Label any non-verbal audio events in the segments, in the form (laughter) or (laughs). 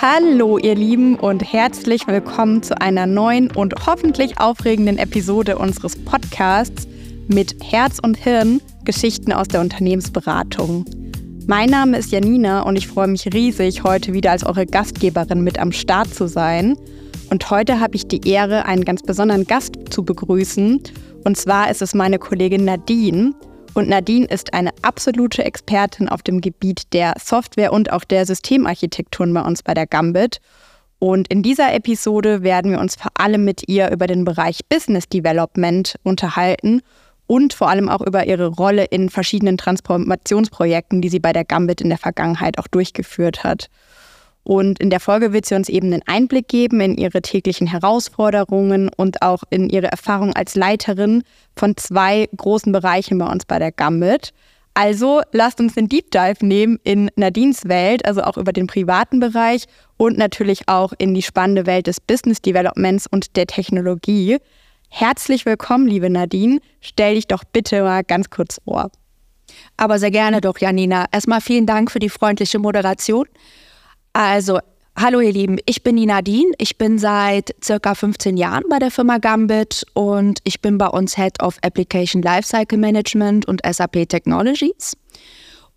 Hallo ihr Lieben und herzlich willkommen zu einer neuen und hoffentlich aufregenden Episode unseres Podcasts mit Herz und Hirn Geschichten aus der Unternehmensberatung. Mein Name ist Janina und ich freue mich riesig, heute wieder als eure Gastgeberin mit am Start zu sein. Und heute habe ich die Ehre, einen ganz besonderen Gast zu begrüßen. Und zwar ist es meine Kollegin Nadine. Und Nadine ist eine absolute Expertin auf dem Gebiet der Software und auch der Systemarchitekturen bei uns bei der Gambit. Und in dieser Episode werden wir uns vor allem mit ihr über den Bereich Business Development unterhalten und vor allem auch über ihre Rolle in verschiedenen Transformationsprojekten, die sie bei der Gambit in der Vergangenheit auch durchgeführt hat. Und in der Folge wird sie uns eben einen Einblick geben in ihre täglichen Herausforderungen und auch in ihre Erfahrung als Leiterin von zwei großen Bereichen bei uns bei der Gambit. Also lasst uns den Deep Dive nehmen in Nadines Welt, also auch über den privaten Bereich und natürlich auch in die spannende Welt des Business Developments und der Technologie. Herzlich willkommen, liebe Nadine. Stell dich doch bitte mal ganz kurz vor. Aber sehr gerne doch, Janina. Erstmal vielen Dank für die freundliche Moderation. Also, hallo ihr Lieben, ich bin die Nadine. Ich bin seit circa 15 Jahren bei der Firma Gambit und ich bin bei uns Head of Application Lifecycle Management und SAP Technologies.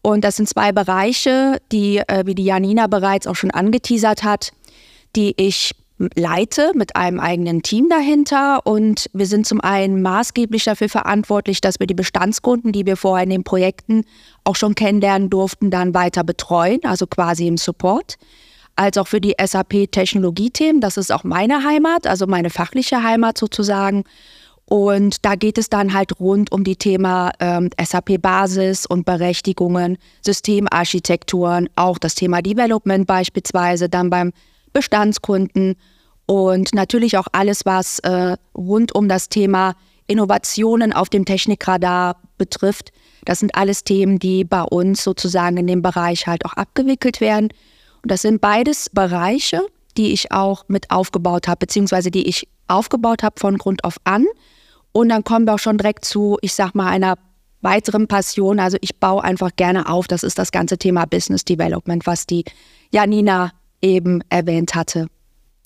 Und das sind zwei Bereiche, die, äh, wie die Janina bereits auch schon angeteasert hat, die ich leite mit einem eigenen Team dahinter. Und wir sind zum einen maßgeblich dafür verantwortlich, dass wir die Bestandskunden, die wir vorher in den Projekten auch schon kennenlernen durften, dann weiter betreuen, also quasi im Support. Als auch für die SAP-Technologiethemen. Das ist auch meine Heimat, also meine fachliche Heimat sozusagen. Und da geht es dann halt rund um die Thema ähm, SAP-Basis und Berechtigungen, Systemarchitekturen, auch das Thema Development beispielsweise, dann beim Bestandskunden und natürlich auch alles, was äh, rund um das Thema Innovationen auf dem Technikradar betrifft. Das sind alles Themen, die bei uns sozusagen in dem Bereich halt auch abgewickelt werden. Und das sind beides Bereiche, die ich auch mit aufgebaut habe, beziehungsweise die ich aufgebaut habe von Grund auf an. Und dann kommen wir auch schon direkt zu, ich sag mal, einer weiteren Passion. Also ich baue einfach gerne auf. Das ist das ganze Thema Business Development, was die Janina eben erwähnt hatte.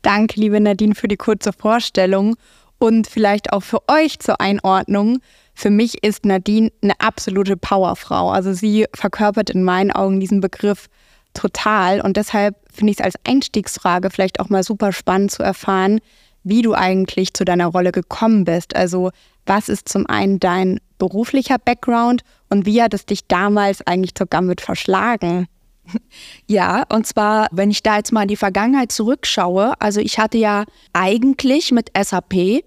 Danke, liebe Nadine, für die kurze Vorstellung und vielleicht auch für euch zur Einordnung. Für mich ist Nadine eine absolute Powerfrau. Also sie verkörpert in meinen Augen diesen Begriff total und deshalb finde ich es als Einstiegsfrage vielleicht auch mal super spannend zu erfahren, wie du eigentlich zu deiner Rolle gekommen bist. Also was ist zum einen dein beruflicher Background und wie hat es dich damals eigentlich zur Gambit verschlagen? (laughs) Ja, und zwar, wenn ich da jetzt mal in die Vergangenheit zurückschaue, also ich hatte ja eigentlich mit SAP,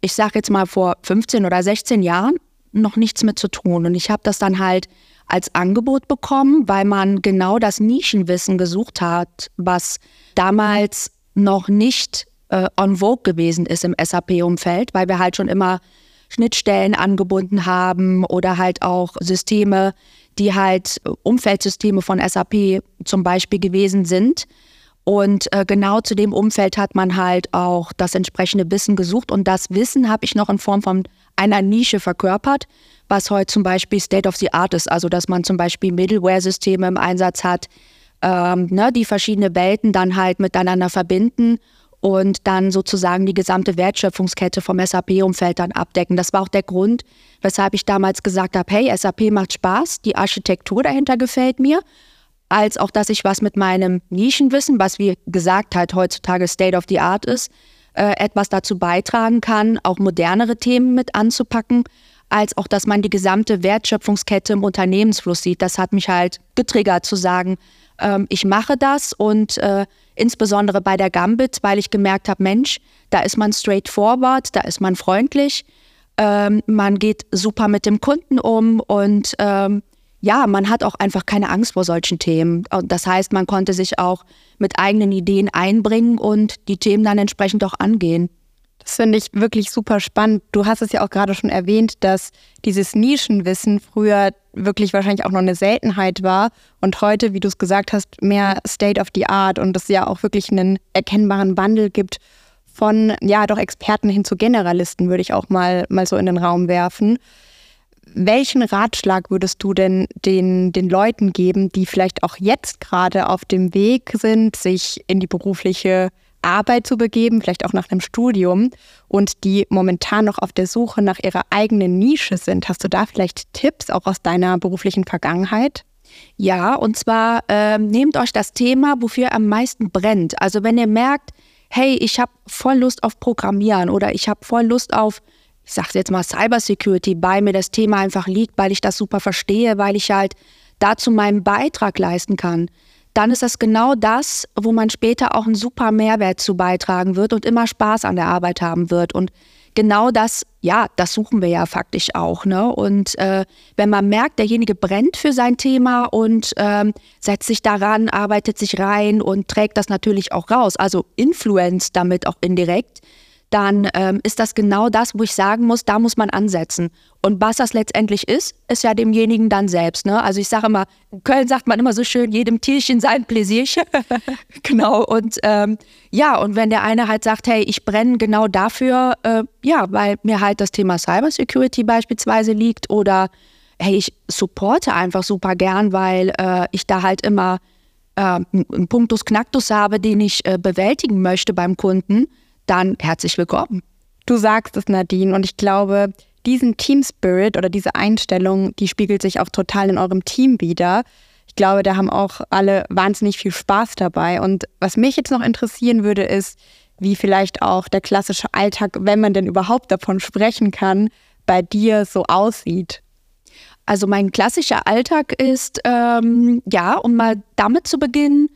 ich sage jetzt mal vor 15 oder 16 Jahren, noch nichts mit zu tun. Und ich habe das dann halt als Angebot bekommen, weil man genau das Nischenwissen gesucht hat, was damals noch nicht äh, on vogue gewesen ist im SAP-Umfeld, weil wir halt schon immer Schnittstellen angebunden haben oder halt auch Systeme, die halt Umfeldsysteme von SAP zum Beispiel gewesen sind. Und äh, genau zu dem Umfeld hat man halt auch das entsprechende Wissen gesucht. Und das Wissen habe ich noch in Form von einer Nische verkörpert, was heute zum Beispiel State of the Art ist. Also dass man zum Beispiel Middleware-Systeme im Einsatz hat, ähm, ne, die verschiedene Welten dann halt miteinander verbinden und dann sozusagen die gesamte Wertschöpfungskette vom SAP-Umfeld dann abdecken. Das war auch der Grund, weshalb ich damals gesagt habe, hey, SAP macht Spaß, die Architektur dahinter gefällt mir, als auch, dass ich was mit meinem Nischenwissen, was wie gesagt halt heutzutage State of the Art ist, äh, etwas dazu beitragen kann, auch modernere Themen mit anzupacken, als auch, dass man die gesamte Wertschöpfungskette im Unternehmensfluss sieht. Das hat mich halt getriggert zu sagen, ähm, ich mache das und äh, insbesondere bei der Gambit, weil ich gemerkt habe, Mensch, da ist man straightforward, da ist man freundlich, ähm, man geht super mit dem Kunden um und ähm, ja, man hat auch einfach keine Angst vor solchen Themen. Das heißt, man konnte sich auch mit eigenen Ideen einbringen und die Themen dann entsprechend auch angehen. Das finde ich wirklich super spannend. Du hast es ja auch gerade schon erwähnt, dass dieses Nischenwissen früher wirklich wahrscheinlich auch noch eine Seltenheit war und heute, wie du es gesagt hast, mehr State of the Art und es ja auch wirklich einen erkennbaren Wandel gibt von ja doch Experten hin zu Generalisten, würde ich auch mal, mal so in den Raum werfen. welchen Ratschlag würdest du denn den, den Leuten geben, die vielleicht auch jetzt gerade auf dem Weg sind, sich in die berufliche Arbeit zu begeben, vielleicht auch nach einem Studium und die momentan noch auf der Suche nach ihrer eigenen Nische sind? Hast du da vielleicht Tipps auch aus deiner beruflichen Vergangenheit? Ja, und zwar äh, nehmt euch das Thema, wofür ihr am meisten brennt. Also wenn ihr merkt, hey, ich habe voll Lust auf Programmieren oder ich habe voll Lust auf ich sage jetzt mal Cybersecurity, bei mir das Thema einfach liegt, weil ich das super verstehe, weil ich halt dazu meinen Beitrag leisten kann, dann ist das genau das, wo man später auch einen super Mehrwert zu beitragen wird und immer Spaß an der Arbeit haben wird. Und genau das, ja, das suchen wir ja faktisch auch. Ne? Und äh, wenn man merkt, derjenige brennt für sein Thema und ähm, setzt sich daran, arbeitet sich rein und trägt das natürlich auch raus, also influenzt damit auch indirekt, dann ähm, ist das genau das, wo ich sagen muss, da muss man ansetzen. Und was das letztendlich ist, ist ja demjenigen dann selbst. Ne? Also ich sage immer, in Köln sagt man immer so schön, jedem Tierchen sein Pläsierchen. (laughs) genau. Und ähm, ja, und wenn der eine halt sagt, hey, ich brenne genau dafür, äh, ja, weil mir halt das Thema Cybersecurity beispielsweise liegt oder hey, ich supporte einfach super gern, weil äh, ich da halt immer äh, einen Punktus Knacktus habe, den ich äh, bewältigen möchte beim Kunden dann herzlich willkommen. Du sagst es, Nadine, und ich glaube, diesen Team Spirit oder diese Einstellung, die spiegelt sich auch total in eurem Team wieder. Ich glaube, da haben auch alle wahnsinnig viel Spaß dabei. Und was mich jetzt noch interessieren würde, ist, wie vielleicht auch der klassische Alltag, wenn man denn überhaupt davon sprechen kann, bei dir so aussieht. Also mein klassischer Alltag ist, ähm, ja, um mal damit zu beginnen,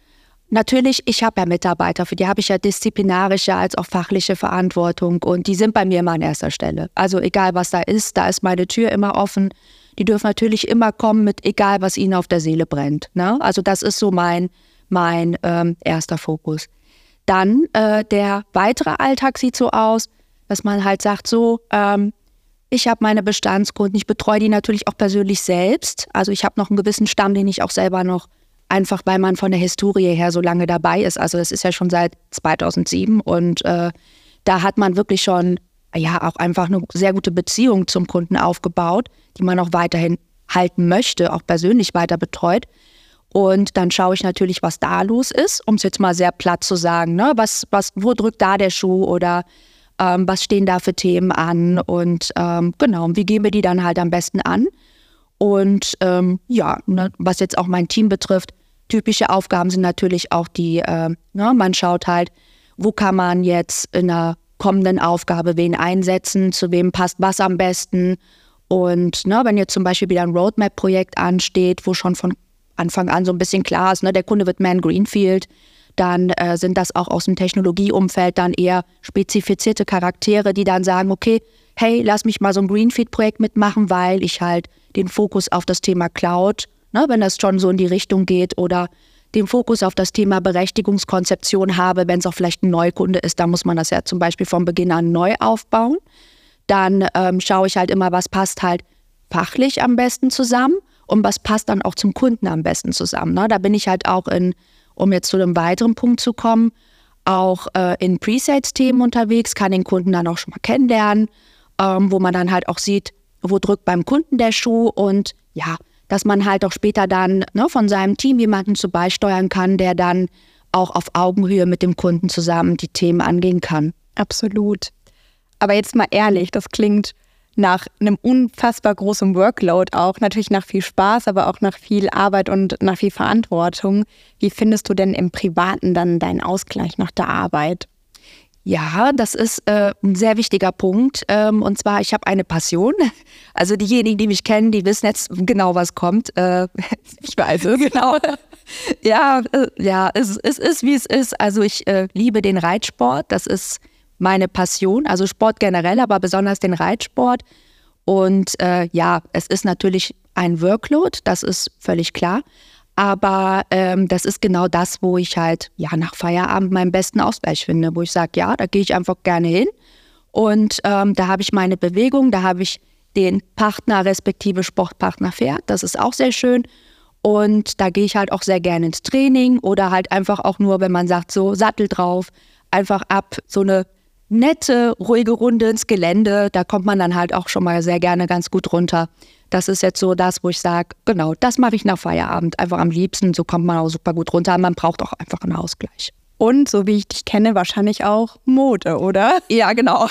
Natürlich, ich habe ja Mitarbeiter, für die habe ich ja disziplinarische als auch fachliche Verantwortung und die sind bei mir immer an erster Stelle. Also egal was da ist, da ist meine Tür immer offen. Die dürfen natürlich immer kommen mit egal was ihnen auf der Seele brennt. Ne? Also das ist so mein, mein ähm, erster Fokus. Dann äh, der weitere Alltag sieht so aus, dass man halt sagt so, ähm, ich habe meine Bestandskunden, ich betreue die natürlich auch persönlich selbst. Also ich habe noch einen gewissen Stamm, den ich auch selber noch einfach weil man von der Historie her so lange dabei ist. Also das ist ja schon seit 2007 und äh, da hat man wirklich schon ja auch einfach eine sehr gute Beziehung zum Kunden aufgebaut, die man auch weiterhin halten möchte, auch persönlich weiter betreut. Und dann schaue ich natürlich, was da los ist, um es jetzt mal sehr platt zu sagen. Ne? Was, was, wo drückt da der Schuh oder ähm, was stehen da für Themen an? Und ähm, genau, wie gehen wir die dann halt am besten an? Und ähm, ja, ne, was jetzt auch mein Team betrifft, typische Aufgaben sind natürlich auch die, äh, ne, man schaut halt, wo kann man jetzt in einer kommenden Aufgabe wen einsetzen, zu wem passt was am besten. Und ne, wenn jetzt zum Beispiel wieder ein Roadmap-Projekt ansteht, wo schon von Anfang an so ein bisschen klar ist, ne, der Kunde wird Man Greenfield, dann äh, sind das auch aus dem Technologieumfeld dann eher spezifizierte Charaktere, die dann sagen, okay, hey, lass mich mal so ein Greenfield-Projekt mitmachen, weil ich halt den Fokus auf das Thema Cloud, ne, wenn das schon so in die Richtung geht, oder den Fokus auf das Thema Berechtigungskonzeption habe, wenn es auch vielleicht ein Neukunde ist, da muss man das ja zum Beispiel von Beginn an neu aufbauen. Dann ähm, schaue ich halt immer, was passt halt fachlich am besten zusammen und was passt dann auch zum Kunden am besten zusammen. Ne? Da bin ich halt auch in, um jetzt zu einem weiteren Punkt zu kommen, auch äh, in Presales-Themen unterwegs, kann den Kunden dann auch schon mal kennenlernen, ähm, wo man dann halt auch sieht, wo drückt beim Kunden der Schuh und ja, dass man halt auch später dann ne, von seinem Team jemanden zu beisteuern kann, der dann auch auf Augenhöhe mit dem Kunden zusammen die Themen angehen kann. Absolut. Aber jetzt mal ehrlich, das klingt nach einem unfassbar großen Workload auch, natürlich nach viel Spaß, aber auch nach viel Arbeit und nach viel Verantwortung. Wie findest du denn im Privaten dann deinen Ausgleich nach der Arbeit? Ja, das ist äh, ein sehr wichtiger Punkt. Ähm, und zwar, ich habe eine Passion. (laughs) Also diejenigen, die mich kennen, die wissen jetzt genau, was kommt. Äh, (laughs) ich weiß es. Genau. (laughs) ja, äh, ja, es, es, ist, wie es ist. Also ich äh, liebe den Reitsport. Das ist meine Passion. Also Sport generell, aber besonders den Reitsport. Und äh, ja, es ist natürlich ein Workload, das ist völlig klar. Aber ähm, das ist genau das, wo ich halt ja nach Feierabend meinen besten Ausgleich finde, wo ich sage, ja, da gehe ich einfach gerne hin. Und ähm, da habe ich meine Bewegung, da habe ich den Partner respektive Sportpartner Pferd. Das ist auch sehr schön. Und da gehe ich halt auch sehr gerne ins Training oder halt einfach auch nur, wenn man sagt, so Sattel drauf, einfach ab, so eine nette, ruhige Runde ins Gelände. Da kommt man dann halt auch schon mal sehr gerne ganz gut runter. Das ist jetzt so das, wo ich sage, genau, das mache ich nach Feierabend. Einfach am liebsten. So kommt man auch super gut runter. Man braucht auch einfach einen Ausgleich. Und so wie ich dich kenne, wahrscheinlich auch Mode, oder? (laughs) Ja, genau.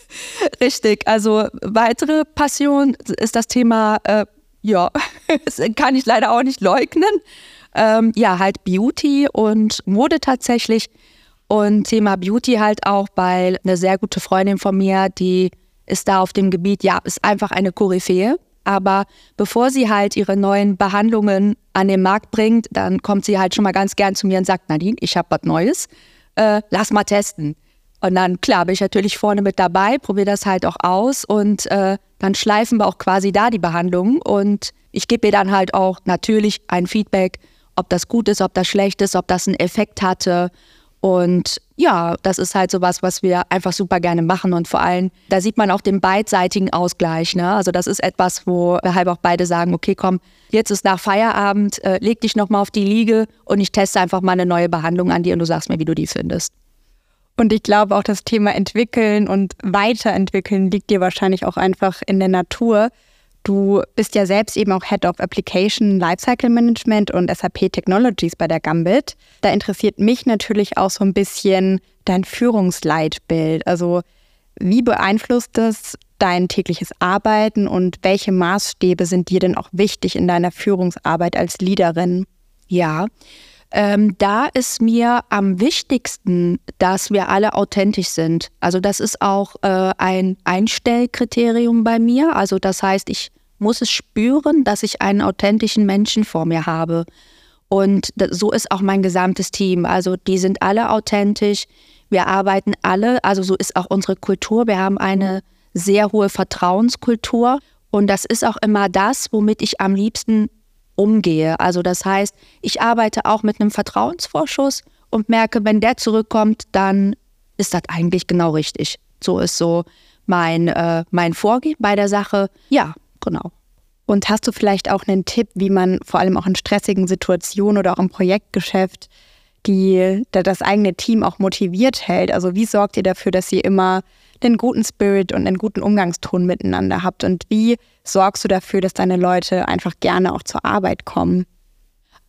(laughs) Richtig. Also weitere Passion ist das Thema, äh, ja, (laughs) das kann ich leider auch nicht leugnen. Ähm, ja, halt Beauty und Mode tatsächlich. Und Thema Beauty halt auch, weil eine sehr gute Freundin von mir, die ist da auf dem Gebiet, ja, ist einfach eine Koryphäe. Aber bevor sie halt ihre neuen Behandlungen an den Markt bringt, dann kommt sie halt schon mal ganz gern zu mir und sagt, Nadine, ich habe was Neues, äh, lass mal testen. Und dann, klar, bin ich natürlich vorne mit dabei, probiere das halt auch aus und äh, dann schleifen wir auch quasi da die Behandlung und ich gebe ihr dann halt auch natürlich ein Feedback, ob das gut ist, ob das schlecht ist, ob das einen Effekt hatte und ja, das ist halt sowas, was wir einfach super gerne machen. Und vor allem, da sieht man auch den beidseitigen Ausgleich. Ne? Also das ist etwas, wo wir halt auch beide sagen, okay, komm, jetzt ist nach Feierabend, äh, leg dich nochmal auf die Liege und ich teste einfach mal eine neue Behandlung an dir und du sagst mir, wie du die findest. Und ich glaube auch das Thema entwickeln und weiterentwickeln liegt dir wahrscheinlich auch einfach in der Natur. Du bist ja selbst eben auch Head of Application Lifecycle Management und SAP Technologies bei der Gambit. Da interessiert mich natürlich auch so ein bisschen dein Führungsleitbild. Also wie beeinflusst das dein tägliches Arbeiten und welche Maßstäbe sind dir denn auch wichtig in deiner Führungsarbeit als Leaderin? Ja, ähm, da ist mir am wichtigsten, dass wir alle authentisch sind. Also das ist auch äh, ein Einstellkriterium bei mir. Also das heißt, ich muss es spüren, dass ich einen authentischen Menschen vor mir habe. Und so ist auch mein gesamtes Team. Also die sind alle authentisch. Wir arbeiten alle, also so ist auch unsere Kultur. Wir haben eine sehr hohe Vertrauenskultur. Und das ist auch immer das, womit ich am liebsten umgehe. Also das heißt, ich arbeite auch mit einem Vertrauensvorschuss und merke, wenn der zurückkommt, dann ist das eigentlich genau richtig. So ist so mein, äh, mein Vorgehen bei der Sache. Ja, genau. Und hast du vielleicht auch einen Tipp, wie man vor allem auch in stressigen Situationen oder auch im Projektgeschäft die, das eigene Team auch motiviert hält? Also wie sorgt ihr dafür, dass ihr immer den guten Spirit und einen guten Umgangston miteinander habt? Und wie sorgst du dafür, dass deine Leute einfach gerne auch zur Arbeit kommen?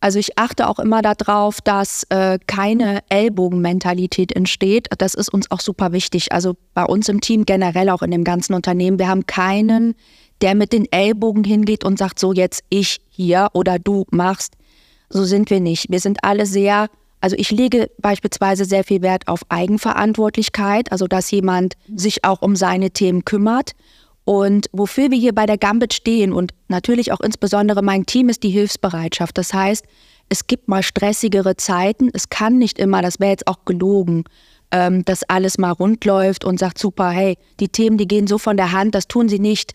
Also ich achte auch immer darauf, dass äh, keine Ellbogenmentalität entsteht. Das ist uns auch super wichtig. Also bei uns im Team generell auch in dem ganzen Unternehmen. Wir haben keinen, der mit den Ellbogen hingeht und sagt, so jetzt ich hier oder du machst. So sind wir nicht. Wir sind alle sehr, also ich lege beispielsweise sehr viel Wert auf Eigenverantwortlichkeit, also dass jemand sich auch um seine Themen kümmert. Und wofür wir hier bei der Gambit stehen und natürlich auch insbesondere mein Team ist die Hilfsbereitschaft. Das heißt, es gibt mal stressigere Zeiten. Es kann nicht immer, das wäre jetzt auch gelogen, ähm, dass alles mal rund läuft und sagt, super, hey, die Themen, die gehen so von der Hand, das tun sie nicht.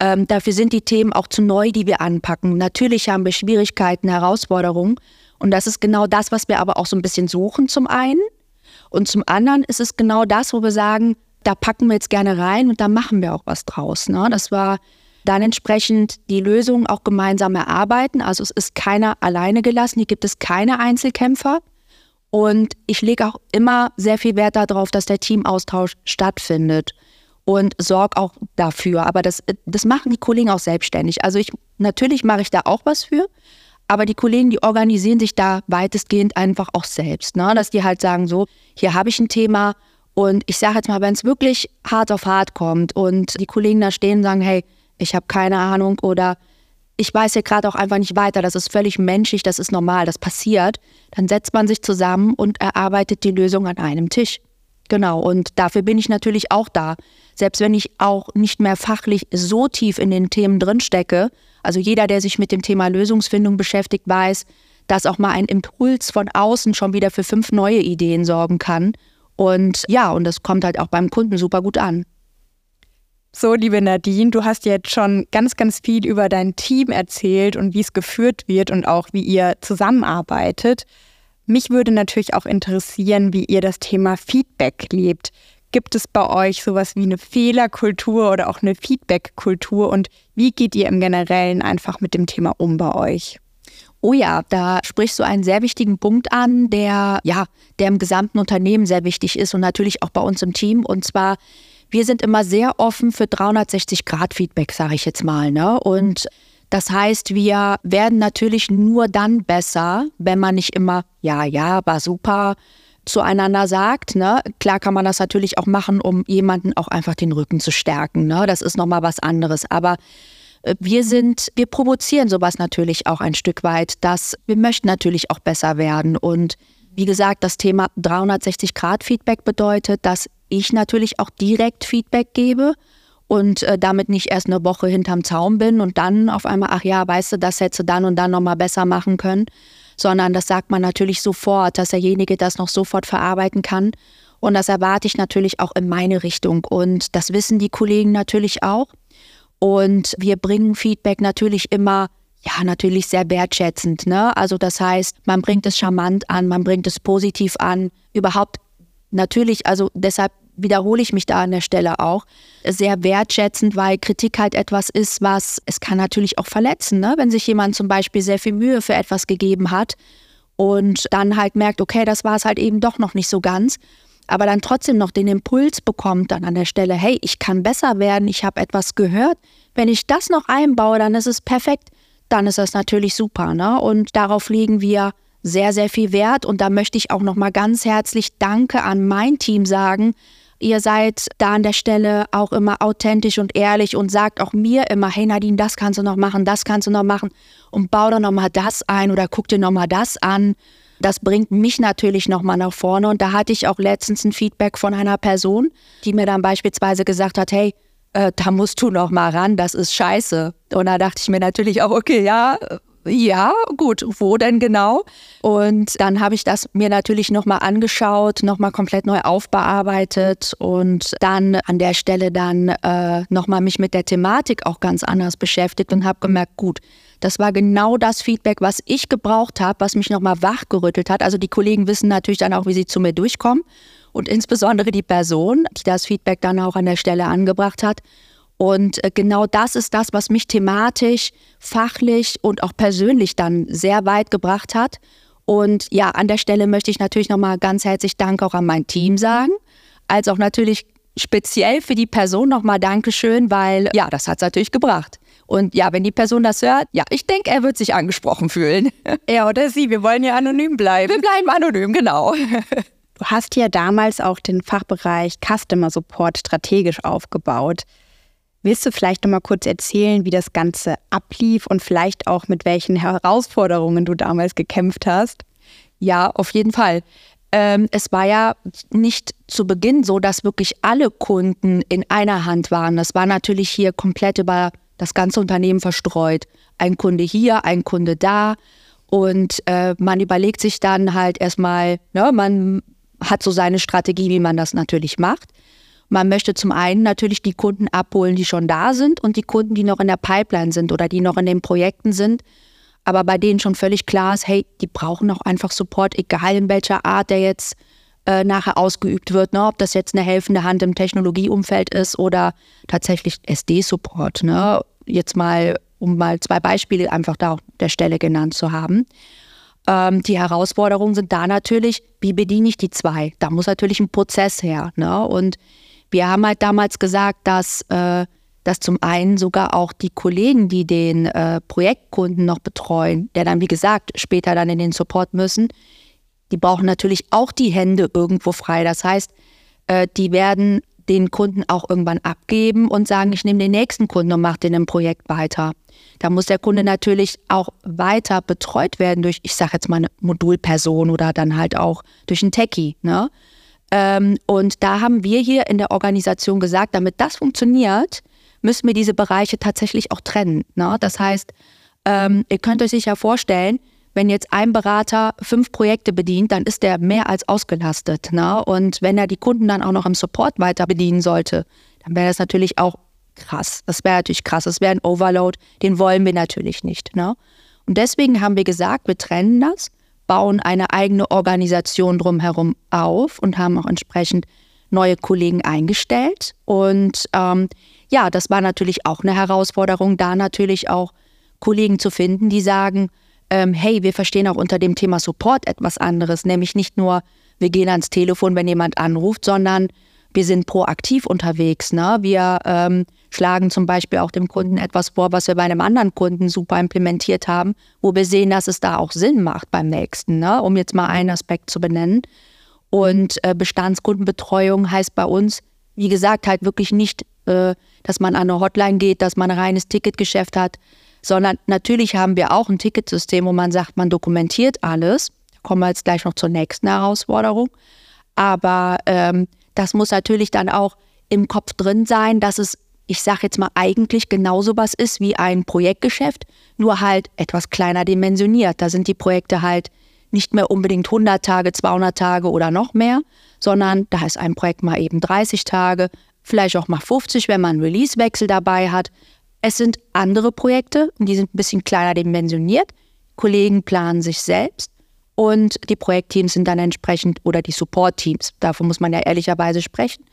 Ähm, dafür sind die Themen auch zu neu, die wir anpacken. Natürlich haben wir Schwierigkeiten, Herausforderungen. Und das ist genau das, was wir aber auch so ein bisschen suchen zum einen. Und zum anderen ist es genau das, wo wir sagen, da packen wir jetzt gerne rein und da machen wir auch was draus. Ne? Das war dann entsprechend die Lösung auch gemeinsam erarbeiten. Also es ist keiner alleine gelassen, hier gibt es keine Einzelkämpfer. Und ich lege auch immer sehr viel Wert darauf, dass der Teamaustausch stattfindet und sorge auch dafür. Aber das, das machen die Kollegen auch selbstständig. Also ich natürlich mache ich da auch was für, aber die Kollegen, die organisieren sich da weitestgehend einfach auch selbst. Ne? Dass die halt sagen, so, hier habe ich ein Thema und ich sage jetzt mal, wenn es wirklich hart auf hart kommt und die Kollegen da stehen und sagen, hey, ich habe keine Ahnung oder ich weiß hier gerade auch einfach nicht weiter, das ist völlig menschlich, das ist normal, das passiert, dann setzt man sich zusammen und erarbeitet die Lösung an einem Tisch. Genau, und dafür bin ich natürlich auch da. Selbst wenn ich auch nicht mehr fachlich so tief in den Themen drinstecke, also jeder, der sich mit dem Thema Lösungsfindung beschäftigt, weiß, dass auch mal ein Impuls von außen schon wieder für fünf neue Ideen sorgen kann. Und ja, und das kommt halt auch beim Kunden super gut an. So, liebe Nadine, du hast jetzt schon ganz, ganz viel über dein Team erzählt und wie es geführt wird und auch wie ihr zusammenarbeitet. Mich würde natürlich auch interessieren, wie ihr das Thema Feedback lebt. Gibt es bei euch sowas wie eine Fehlerkultur oder auch eine Feedbackkultur und wie geht ihr im Generellen einfach mit dem Thema um bei euch? Oh ja, da sprichst du einen sehr wichtigen Punkt an, der ja, der im gesamten Unternehmen sehr wichtig ist und natürlich auch bei uns im Team. Und zwar, wir sind immer sehr offen für 360-Grad-Feedback, sage ich jetzt mal. Ne? Und das heißt, wir werden natürlich nur dann besser, wenn man nicht immer, ja, ja, war super, zueinander sagt. Ne? Klar kann man das natürlich auch machen, um jemanden auch einfach den Rücken zu stärken. Ne? Das ist nochmal was anderes. Aber wir sind, wir provozieren sowas natürlich auch ein Stück weit, dass wir möchten natürlich auch besser werden. Und wie gesagt, das Thema 360-Grad-Feedback bedeutet, dass ich natürlich auch direkt Feedback gebe und äh, damit nicht erst eine Woche hinterm Zaun bin und dann auf einmal, ach ja, weißt du, das hätte dann und dann nochmal besser machen können, sondern das sagt man natürlich sofort, dass derjenige das noch sofort verarbeiten kann. Und das erwarte ich natürlich auch in meine Richtung. Und das wissen die Kollegen natürlich auch. Und wir bringen Feedback natürlich immer, ja, natürlich sehr wertschätzend. Ne? Also das heißt, man bringt es charmant an, man bringt es positiv an. Überhaupt natürlich, also deshalb wiederhole ich mich da an der Stelle auch, sehr wertschätzend, weil Kritik halt etwas ist, was es kann natürlich auch verletzen, ne? wenn sich jemand zum Beispiel sehr viel Mühe für etwas gegeben hat und dann halt merkt, okay, das war es halt eben doch noch nicht so ganz, aber dann trotzdem noch den Impuls bekommt dann an der Stelle, hey, ich kann besser werden, ich habe etwas gehört, wenn ich das noch einbaue, dann ist es perfekt, dann ist das natürlich super. Ne? Und darauf legen wir sehr, sehr viel Wert. Und da möchte ich auch nochmal ganz herzlich Danke an mein Team sagen, Ihr seid da an der Stelle auch immer authentisch und ehrlich und sagt auch mir immer, hey Nadine, das kannst du noch machen, das kannst du noch machen und bau da nochmal das ein oder guck dir nochmal das an. Das bringt mich natürlich nochmal nach vorne. Und da hatte ich auch letztens ein Feedback von einer Person, die mir dann beispielsweise gesagt hat, hey, äh, da musst du noch mal ran, das ist scheiße. Und da dachte ich mir natürlich auch, okay, ja, ja, gut, wo denn genau? Und dann habe ich das mir natürlich nochmal angeschaut, nochmal komplett neu aufbearbeitet und dann an der Stelle dann äh, nochmal mich mit der Thematik auch ganz anders beschäftigt und habe gemerkt, gut, das war genau das Feedback, was ich gebraucht habe, was mich nochmal wachgerüttelt hat. Also die Kollegen wissen natürlich dann auch, wie sie zu mir durchkommen und insbesondere die Person, die das Feedback dann auch an der Stelle angebracht hat. Und äh, genau das ist das, was mich thematisch, fachlich und auch persönlich dann sehr weit gebracht hat. Und ja, an der Stelle möchte ich natürlich nochmal ganz herzlich Dank auch an mein Team sagen, als auch natürlich speziell für die Person nochmal Dankeschön, weil ja, das hat es natürlich gebracht. Und ja, wenn die Person das hört, ja, ich denke, er wird sich angesprochen fühlen. (laughs) Er oder sie, wir wollen ja anonym bleiben. Wir bleiben anonym, genau. Du hast ja damals auch den Fachbereich Customer Support strategisch aufgebaut. Willst du vielleicht noch mal kurz erzählen, wie das Ganze ablief und vielleicht auch mit welchen Herausforderungen du damals gekämpft hast? Ja, auf jeden Fall. Ähm, es war ja nicht zu Beginn so, dass wirklich alle Kunden in einer Hand waren. Das war natürlich hier komplett über das ganze Unternehmen verstreut. Ein Kunde hier, ein Kunde da. Und äh, man überlegt sich dann halt erstmal, ne, man hat so seine Strategie, wie man das natürlich macht. Man möchte zum einen natürlich die Kunden abholen, die schon da sind und die Kunden, die noch in der Pipeline sind oder die noch in den Projekten sind. Aber bei denen schon völlig klar ist, hey, die brauchen auch einfach Support, egal in welcher Art der jetzt äh, nachher ausgeübt wird. Ne? Ob das jetzt eine helfende Hand im Technologieumfeld ist oder tatsächlich SD-Support. Ne? Jetzt mal, um mal zwei Beispiele einfach da auf der Stelle genannt zu haben. Ähm, die Herausforderungen sind da natürlich, wie bediene ich die zwei? Da muss natürlich ein Prozess her. Ne? Und wir haben halt damals gesagt, dass, äh, dass zum einen sogar auch die Kollegen, die den äh, Projektkunden noch betreuen, der dann, wie gesagt, später dann in den Support müssen, die brauchen natürlich auch die Hände irgendwo frei. Das heißt, äh, die werden den Kunden auch irgendwann abgeben und sagen, ich nehme den nächsten Kunden und mache den im Projekt weiter. Da muss der Kunde natürlich auch weiter betreut werden durch, ich sage jetzt mal, eine Modulperson oder dann halt auch durch einen Techie. Ne? Ähm, und da haben wir hier in der Organisation gesagt, damit das funktioniert, müssen wir diese Bereiche tatsächlich auch trennen. Ne? Das heißt, ähm, ihr könnt euch sicher vorstellen, wenn jetzt ein Berater fünf Projekte bedient, dann ist der mehr als ausgelastet. Ne? Und wenn er die Kunden dann auch noch im Support weiter bedienen sollte, dann wäre das natürlich auch krass. Das wäre natürlich krass. Das wäre ein Overload, den wollen wir natürlich nicht. Ne? Und deswegen haben wir gesagt, wir trennen das bauen eine eigene Organisation drumherum auf und haben auch entsprechend neue Kollegen eingestellt. Und ähm, ja, das war natürlich auch eine Herausforderung, da natürlich auch Kollegen zu finden, die sagen, ähm, hey, wir verstehen auch unter dem Thema Support etwas anderes, nämlich nicht nur, wir gehen ans Telefon, wenn jemand anruft, sondern wir sind proaktiv unterwegs. Ne? Wir ähm, schlagen zum Beispiel auch dem Kunden etwas vor, was wir bei einem anderen Kunden super implementiert haben, wo wir sehen, dass es da auch Sinn macht beim nächsten, ne? um jetzt mal einen Aspekt zu benennen. Und äh, Bestandskundenbetreuung heißt bei uns, wie gesagt, halt wirklich nicht, äh, dass man an eine Hotline geht, dass man ein reines Ticketgeschäft hat, sondern natürlich haben wir auch ein Ticketsystem, wo man sagt, man dokumentiert alles. Da kommen wir jetzt gleich noch zur nächsten Herausforderung. Aber ähm, das muss natürlich dann auch im Kopf drin sein, dass es, ich sage jetzt mal, eigentlich genauso was ist wie ein Projektgeschäft, nur halt etwas kleiner dimensioniert. Da sind die Projekte halt nicht mehr unbedingt 100 Tage, 200 Tage oder noch mehr, sondern da ist ein Projekt mal eben 30 Tage, vielleicht auch mal 50, wenn man einen Releasewechsel dabei hat. Es sind andere Projekte, die sind ein bisschen kleiner dimensioniert. Kollegen planen sich selbst und die Projektteams sind dann entsprechend oder die Support-Teams, davon muss man ja ehrlicherweise sprechen,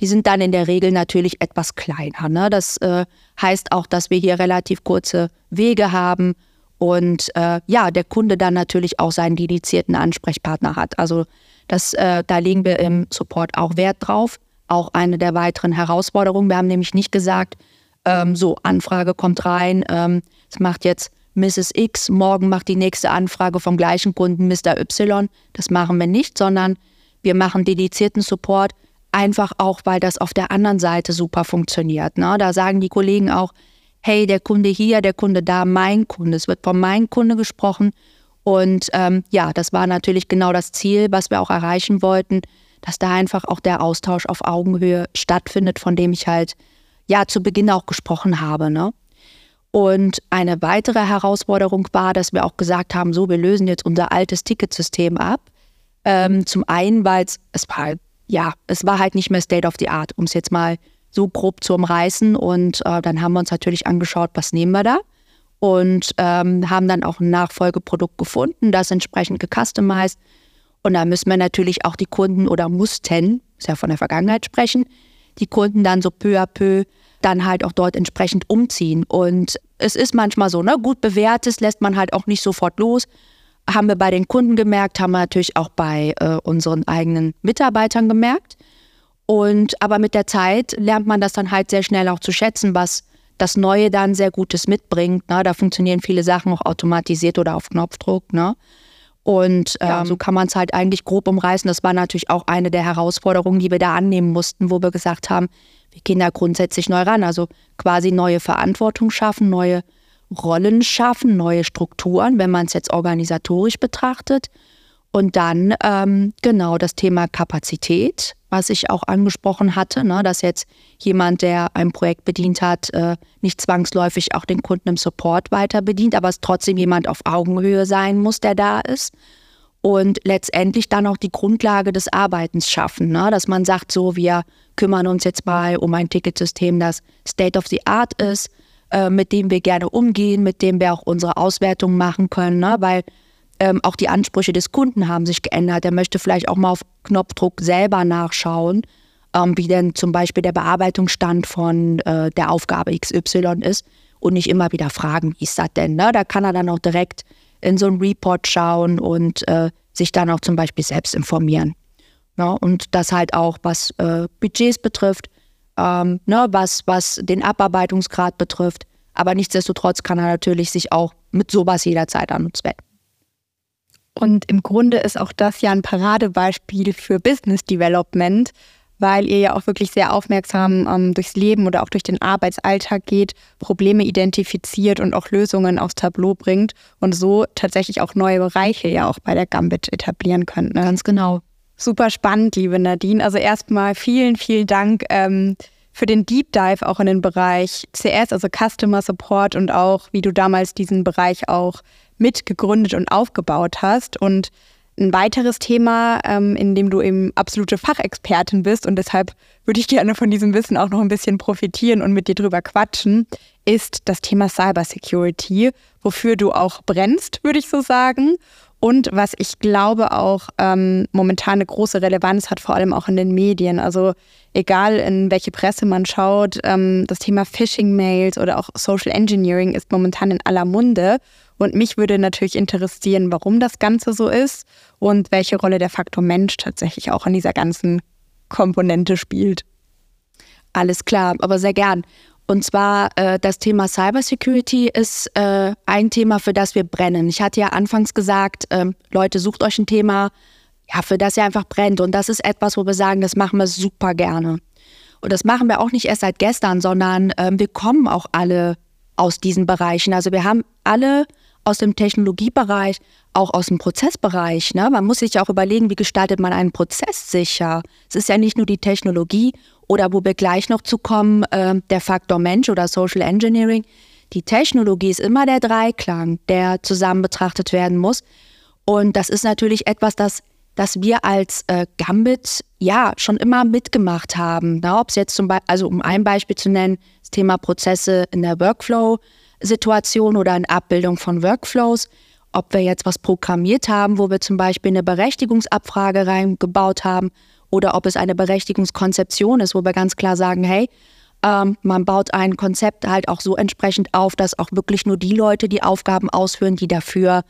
die sind dann in der Regel natürlich etwas kleiner. Ne? Das äh, heißt auch, dass wir hier relativ kurze Wege haben und äh, ja, der Kunde dann natürlich auch seinen dedizierten Ansprechpartner hat. Also das, äh, da legen wir im Support auch Wert drauf. Auch eine der weiteren Herausforderungen. Wir haben nämlich nicht gesagt, ähm, so, Anfrage kommt rein, ähm, es macht jetzt Mrs. X, morgen macht die nächste Anfrage vom gleichen Kunden Mr. Y. Das machen wir nicht, sondern wir machen dedizierten Support, einfach auch, weil das auf der anderen Seite super funktioniert. Ne? Da sagen die Kollegen auch, hey, der Kunde hier, der Kunde da, mein Kunde. Es wird von meinem Kunde gesprochen. Und ähm, ja, das war natürlich genau das Ziel, was wir auch erreichen wollten, dass da einfach auch der Austausch auf Augenhöhe stattfindet, von dem ich halt ja zu Beginn auch gesprochen habe. Ne? Und eine weitere Herausforderung war, dass wir auch gesagt haben, so, wir lösen jetzt unser altes Ticketsystem ab. Ähm, zum einen, weil es war, ja, es war halt nicht mehr State of the Art, um es jetzt mal so grob zu umreißen. Und äh, dann haben wir uns natürlich angeschaut, was nehmen wir da? Und ähm, haben dann auch ein Nachfolgeprodukt gefunden, das entsprechend gecustomized. Und da müssen wir natürlich auch die Kunden oder mussten, ist ja von der Vergangenheit sprechen, die Kunden dann so peu à peu dann halt auch dort entsprechend umziehen. Und es ist manchmal so, ne, gut bewährtes lässt man halt auch nicht sofort los. Haben wir bei den Kunden gemerkt, haben wir natürlich auch bei äh, unseren eigenen Mitarbeitern gemerkt. Und aber mit der Zeit lernt man das dann halt sehr schnell auch zu schätzen, was das Neue dann sehr Gutes mitbringt. Ne? Da funktionieren viele Sachen auch automatisiert oder auf Knopfdruck. Ne? Und äh, ja. so kann man es halt eigentlich grob umreißen. Das war natürlich auch eine der Herausforderungen, die wir da annehmen mussten, wo wir gesagt haben, wir gehen da grundsätzlich neu ran. Also quasi neue Verantwortung schaffen, neue Rollen schaffen, neue Strukturen, wenn man es jetzt organisatorisch betrachtet. Und dann ähm, genau das Thema Kapazität, was ich auch angesprochen hatte, ne, dass jetzt jemand, der ein Projekt bedient hat, äh, nicht zwangsläufig auch den Kunden im Support weiter bedient, aber es trotzdem jemand auf Augenhöhe sein muss, der da ist. Und letztendlich dann auch die Grundlage des Arbeitens schaffen, ne, dass man sagt, so, wir kümmern uns jetzt mal um ein Ticketsystem, das State of the Art ist, äh, mit dem wir gerne umgehen, mit dem wir auch unsere Auswertung machen können, ne, weil ähm, auch die Ansprüche des Kunden haben sich geändert. Er möchte vielleicht auch mal auf Knopfdruck selber nachschauen, ähm, wie denn zum Beispiel der Bearbeitungsstand von äh, der Aufgabe XY ist und nicht immer wieder fragen, wie ist das denn? Ne? Da kann er dann auch direkt in so einen Report schauen und äh, sich dann auch zum Beispiel selbst informieren. Ja, ne? und das halt auch, was äh, Budgets betrifft, ähm, ne, was, was den Abarbeitungsgrad betrifft. Aber nichtsdestotrotz kann er natürlich sich auch mit sowas jederzeit an uns wenden. Und im Grunde ist auch das ja ein Paradebeispiel für Business Development, weil ihr ja auch wirklich sehr aufmerksam ähm, durchs Leben oder auch durch den Arbeitsalltag geht, Probleme identifiziert und auch Lösungen aufs Tableau bringt und so tatsächlich auch neue Bereiche ja auch bei der Gambit etablieren könnt. Ne? Ganz genau. Super spannend, liebe Nadine. Also erstmal vielen, vielen Dank ähm, für den Deep Dive auch in den Bereich CS, also Customer Support und auch, wie du damals diesen Bereich auch mitgegründet und aufgebaut hast. Und ein weiteres Thema, ähm, in dem du eben absolute Fachexpertin bist und deshalb würde ich gerne von diesem Wissen auch noch ein bisschen profitieren und mit dir drüber quatschen, ist das Thema Cybersecurity, wofür du auch brennst, würde ich so sagen. Und was ich glaube auch ähm, momentan eine große Relevanz hat, vor allem auch in den Medien. Also egal in welche Presse man schaut, ähm, das Thema Phishing-Mails oder auch Social Engineering ist momentan in aller Munde. Und mich würde natürlich interessieren, warum das Ganze so ist und welche Rolle der Faktor Mensch tatsächlich auch in dieser ganzen Komponente spielt. Alles klar, aber sehr gern. Und zwar äh, das Thema Cybersecurity ist äh, ein Thema, für das wir brennen. Ich hatte ja anfangs gesagt, äh, Leute, sucht euch ein Thema, ja, für das ihr einfach brennt. Und das ist etwas, wo wir sagen, das machen wir super gerne. Und das machen wir auch nicht erst seit gestern, sondern ähm, wir kommen auch alle aus diesen Bereichen. Also wir haben alle aus dem Technologiebereich, auch aus dem Prozessbereich. Ne? Man muss sich auch überlegen, wie gestaltet man einen Prozess sicher. Es ist ja nicht nur die Technologie oder wo wir gleich noch zu kommen, äh, der Faktor Mensch oder Social Engineering. Die Technologie ist immer der Dreiklang, der zusammen betrachtet werden muss. Und das ist natürlich etwas, das dass wir als äh, Gambit ja schon immer mitgemacht haben. Ne? Ob es jetzt zum Beispiel, also um ein Beispiel zu nennen, das Thema Prozesse in der Workflow-Situation oder in Abbildung von Workflows. Ob wir jetzt was programmiert haben, wo wir zum Beispiel eine Berechtigungsabfrage reingebaut haben oder ob es eine Berechtigungskonzeption ist, wo wir ganz klar sagen, hey, ähm, man baut ein Konzept halt auch so entsprechend auf, dass auch wirklich nur die Leute die Aufgaben ausführen, die dafür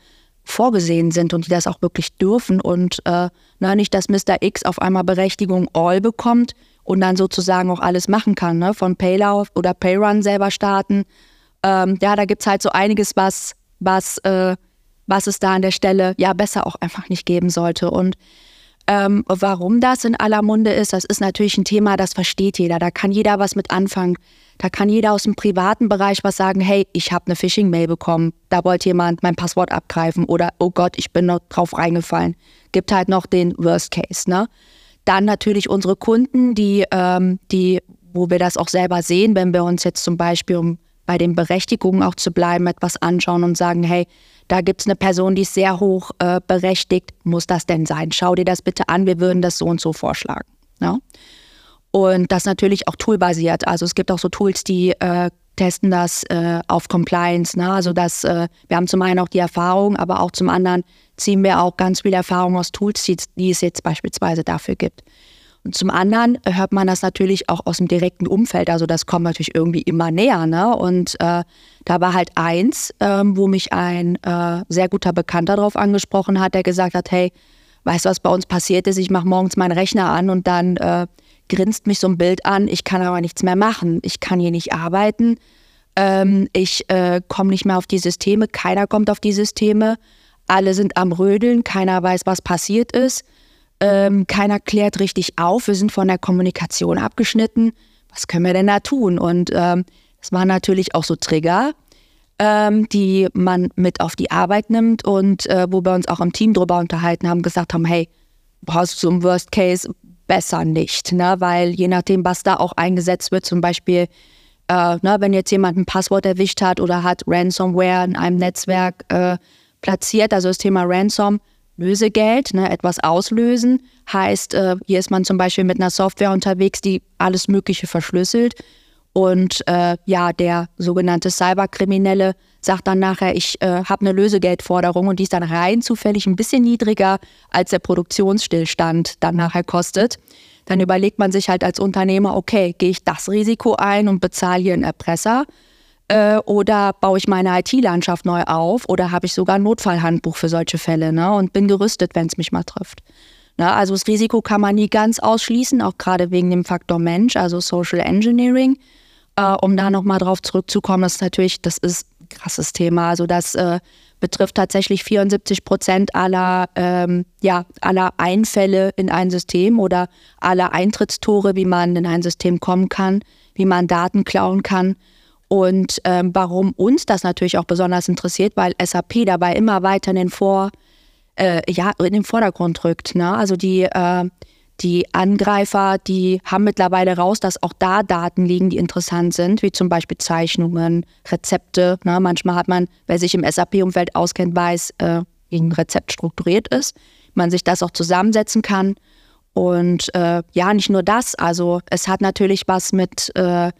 vorgesehen sind und die das auch wirklich dürfen und äh, na, nicht, dass Mr. X auf einmal Berechtigung All bekommt und dann sozusagen auch alles machen kann, ne? von Paylauf oder Payrun selber starten. Ähm, ja, da gibt es halt so einiges, was, was, äh, was es da an der Stelle ja besser auch einfach nicht geben sollte. Und ähm, warum das in aller Munde ist, das ist natürlich ein Thema, das versteht jeder. Da kann jeder was mit anfangen. Da kann jeder aus dem privaten Bereich was sagen, hey, ich habe eine Phishing-Mail bekommen, da wollte jemand mein Passwort abgreifen oder oh Gott, ich bin noch drauf reingefallen. Gibt halt noch den Worst Case. Ne? Dann natürlich unsere Kunden, die, ähm, die, wo wir das auch selber sehen, wenn wir uns jetzt zum Beispiel, um bei den Berechtigungen auch zu bleiben, etwas anschauen und sagen, hey, da gibt es eine Person, die ist sehr hoch äh, berechtigt, muss das denn sein? Schau dir das bitte an, wir würden das so und so vorschlagen. Ne? Und das natürlich auch toolbasiert. Also es gibt auch so Tools, die äh, testen das äh, auf Compliance. Ne? Also das, äh, wir haben zum einen auch die Erfahrung, aber auch zum anderen ziehen wir auch ganz viel Erfahrung aus Tools, die, die es jetzt beispielsweise dafür gibt. Und zum anderen hört man das natürlich auch aus dem direkten Umfeld. Also das kommt natürlich irgendwie immer näher. Ne? Und äh, da war halt eins, ähm, wo mich ein äh, sehr guter Bekannter darauf angesprochen hat, der gesagt hat, hey, weißt du, was bei uns passiert ist? Ich mache morgens meinen Rechner an und dann äh, grinst mich so ein Bild an, ich kann aber nichts mehr machen, ich kann hier nicht arbeiten, ähm, ich äh, komme nicht mehr auf die Systeme, keiner kommt auf die Systeme, alle sind am Rödeln, keiner weiß, was passiert ist, ähm, keiner klärt richtig auf, wir sind von der Kommunikation abgeschnitten, was können wir denn da tun? Und ähm, es waren natürlich auch so Trigger, ähm, die man mit auf die Arbeit nimmt und äh, wo wir uns auch im Team drüber unterhalten haben, gesagt haben, hey, brauchst du im Worst Case, besser nicht, ne? weil je nachdem, was da auch eingesetzt wird, zum Beispiel, äh, ne, wenn jetzt jemand ein Passwort erwischt hat oder hat Ransomware in einem Netzwerk äh, platziert, also das Thema Ransom, Lösegeld, ne, etwas auslösen, heißt, äh, hier ist man zum Beispiel mit einer Software unterwegs, die alles Mögliche verschlüsselt. Und äh, ja, der sogenannte Cyberkriminelle sagt dann nachher, ich äh, habe eine Lösegeldforderung und die ist dann rein zufällig ein bisschen niedriger, als der Produktionsstillstand dann nachher kostet. Dann überlegt man sich halt als Unternehmer, okay, gehe ich das Risiko ein und bezahle hier einen Erpresser? Äh, oder baue ich meine IT-Landschaft neu auf? Oder habe ich sogar ein Notfallhandbuch für solche Fälle ne? und bin gerüstet, wenn es mich mal trifft? Na, also das Risiko kann man nie ganz ausschließen, auch gerade wegen dem Faktor Mensch, also Social Engineering. Äh, um da nochmal drauf zurückzukommen, das ist natürlich, das ist ein krasses Thema. Also das äh, betrifft tatsächlich 74 Prozent aller, ähm, ja, aller Einfälle in ein System oder aller Eintrittstore, wie man in ein System kommen kann, wie man Daten klauen kann. Und ähm, warum uns das natürlich auch besonders interessiert, weil SAP dabei immer weiter in den, Vor, äh, ja, in den Vordergrund rückt. Ne? Also die äh, die Angreifer, die haben mittlerweile raus, dass auch da Daten liegen, die interessant sind, wie zum Beispiel Zeichnungen, Rezepte. Ne? Manchmal hat man, wer sich im SAP-Umfeld auskennt, weiß, äh, wie ein Rezept strukturiert ist, man sich das auch zusammensetzen kann. Und äh, ja, nicht nur das, also es hat natürlich was mit äh,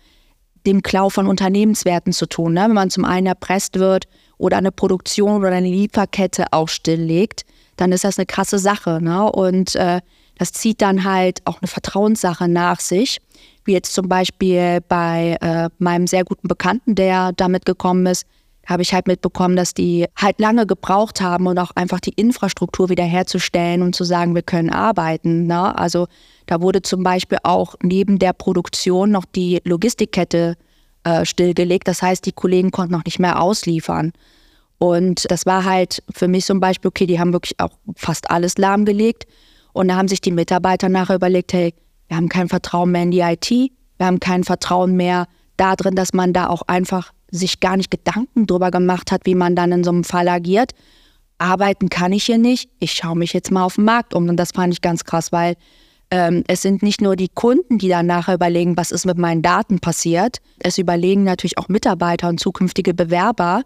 dem Klau von Unternehmenswerten zu tun. Ne? Wenn man zum einen erpresst wird oder eine Produktion oder eine Lieferkette auch stilllegt, dann ist das eine krasse Sache. Ne? Und äh, das zieht dann halt auch eine Vertrauenssache nach sich, wie jetzt zum Beispiel bei äh, meinem sehr guten Bekannten, der damit gekommen ist. Habe ich halt mitbekommen, dass die halt lange gebraucht haben und auch einfach die Infrastruktur wiederherzustellen und zu sagen, wir können arbeiten. Ne? Also da wurde zum Beispiel auch neben der Produktion noch die Logistikkette äh, stillgelegt. Das heißt, die Kollegen konnten noch nicht mehr ausliefern. Und das war halt für mich zum Beispiel, okay, die haben wirklich auch fast alles lahmgelegt. Und da haben sich die Mitarbeiter nachher überlegt, hey, wir haben kein Vertrauen mehr in die IT, wir haben kein Vertrauen mehr darin, dass man da auch einfach sich gar nicht Gedanken drüber gemacht hat, wie man dann in so einem Fall agiert. Arbeiten kann ich hier nicht. Ich schaue mich jetzt mal auf den Markt um. Und das fand ich ganz krass, weil ähm, es sind nicht nur die Kunden, die dann nachher überlegen, was ist mit meinen Daten passiert. Es überlegen natürlich auch Mitarbeiter und zukünftige Bewerber,